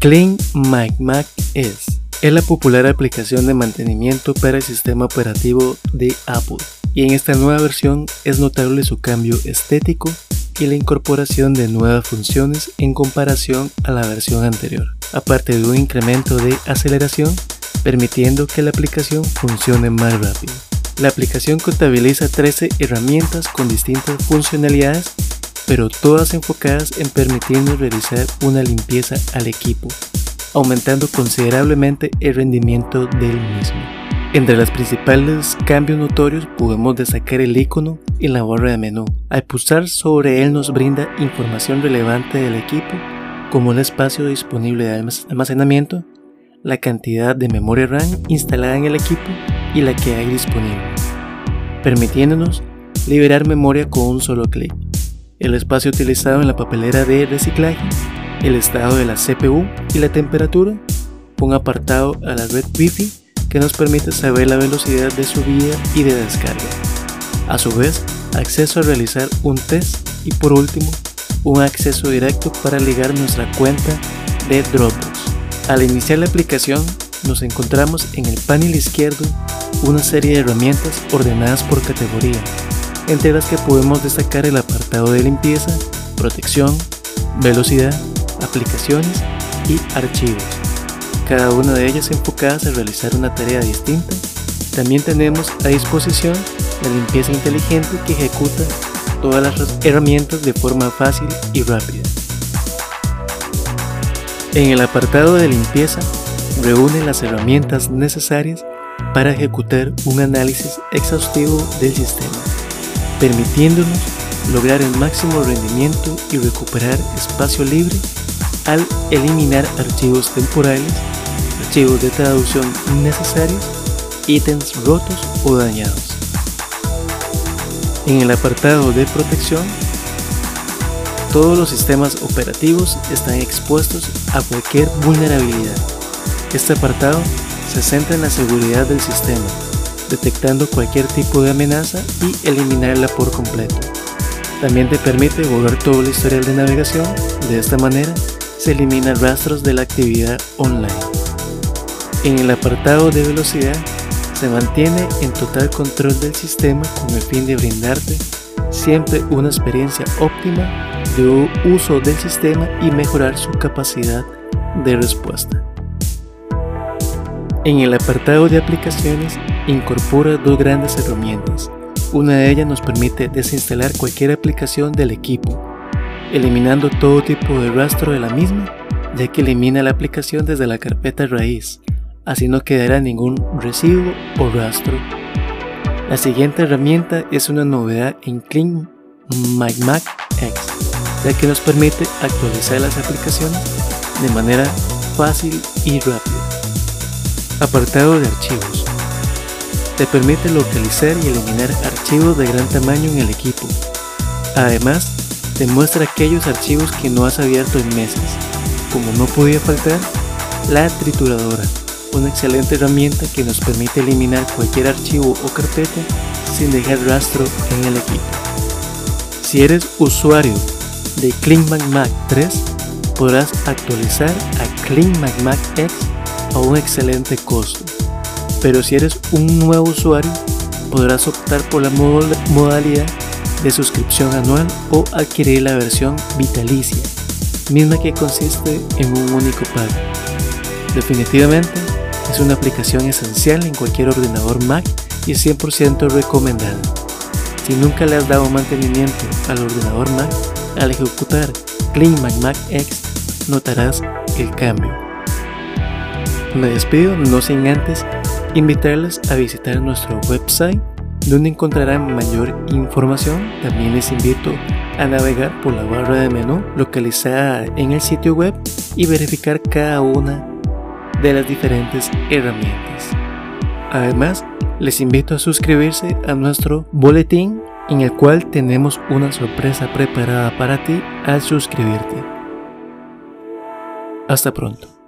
Clean My Mac es, es la popular aplicación de mantenimiento para el sistema operativo de Apple y en esta nueva versión es notable su cambio estético y la incorporación de nuevas funciones en comparación a la versión anterior, aparte de un incremento de aceleración permitiendo que la aplicación funcione más rápido. La aplicación contabiliza 13 herramientas con distintas funcionalidades pero todas enfocadas en permitirnos realizar una limpieza al equipo, aumentando considerablemente el rendimiento del mismo. Entre los principales cambios notorios podemos destacar el icono en la barra de menú. Al pulsar sobre él nos brinda información relevante del equipo, como el espacio disponible de almacenamiento, la cantidad de memoria RAM instalada en el equipo y la que hay disponible, permitiéndonos liberar memoria con un solo clic el espacio utilizado en la papelera de reciclaje, el estado de la CPU y la temperatura, un apartado a la red Wi-Fi que nos permite saber la velocidad de subida y de descarga. A su vez, acceso a realizar un test y por último, un acceso directo para ligar nuestra cuenta de Dropbox. Al iniciar la aplicación, nos encontramos en el panel izquierdo una serie de herramientas ordenadas por categoría entre las que podemos destacar el apartado de limpieza, protección, velocidad, aplicaciones y archivos, cada una de ellas enfocadas a realizar una tarea distinta. También tenemos a disposición la limpieza inteligente que ejecuta todas las herramientas de forma fácil y rápida. En el apartado de limpieza, reúne las herramientas necesarias para ejecutar un análisis exhaustivo del sistema permitiéndonos lograr el máximo rendimiento y recuperar espacio libre al eliminar archivos temporales, archivos de traducción innecesarios, ítems rotos o dañados. En el apartado de protección, todos los sistemas operativos están expuestos a cualquier vulnerabilidad. Este apartado se centra en la seguridad del sistema, detectando cualquier tipo de amenaza y eliminarla por completo. También te permite borrar todo el historial de navegación, de esta manera se eliminan rastros de la actividad online. En el apartado de velocidad, se mantiene en total control del sistema con el fin de brindarte siempre una experiencia óptima de uso del sistema y mejorar su capacidad de respuesta. En el apartado de aplicaciones incorpora dos grandes herramientas. Una de ellas nos permite desinstalar cualquier aplicación del equipo, eliminando todo tipo de rastro de la misma, ya que elimina la aplicación desde la carpeta raíz, así no quedará ningún residuo o rastro. La siguiente herramienta es una novedad en Clean My Mac X, ya que nos permite actualizar las aplicaciones de manera fácil y rápida. Apartado de archivos. Te permite localizar y eliminar archivos de gran tamaño en el equipo. Además, te muestra aquellos archivos que no has abierto en meses. Como no podía faltar, la trituradora, una excelente herramienta que nos permite eliminar cualquier archivo o carpeta sin dejar rastro en el equipo. Si eres usuario de CleanMac 3, podrás actualizar a CleanMac X a un excelente costo. Pero si eres un nuevo usuario, podrás optar por la modalidad de suscripción anual o adquirir la versión vitalicia, misma que consiste en un único pago. Definitivamente es una aplicación esencial en cualquier ordenador Mac y es 100% recomendada. Si nunca le has dado mantenimiento al ordenador Mac, al ejecutar Clean Mac Mac X notarás el cambio. Me despido no sin antes invitarles a visitar nuestro website donde encontrarán mayor información. También les invito a navegar por la barra de menú localizada en el sitio web y verificar cada una de las diferentes herramientas. Además, les invito a suscribirse a nuestro boletín en el cual tenemos una sorpresa preparada para ti al suscribirte. Hasta pronto.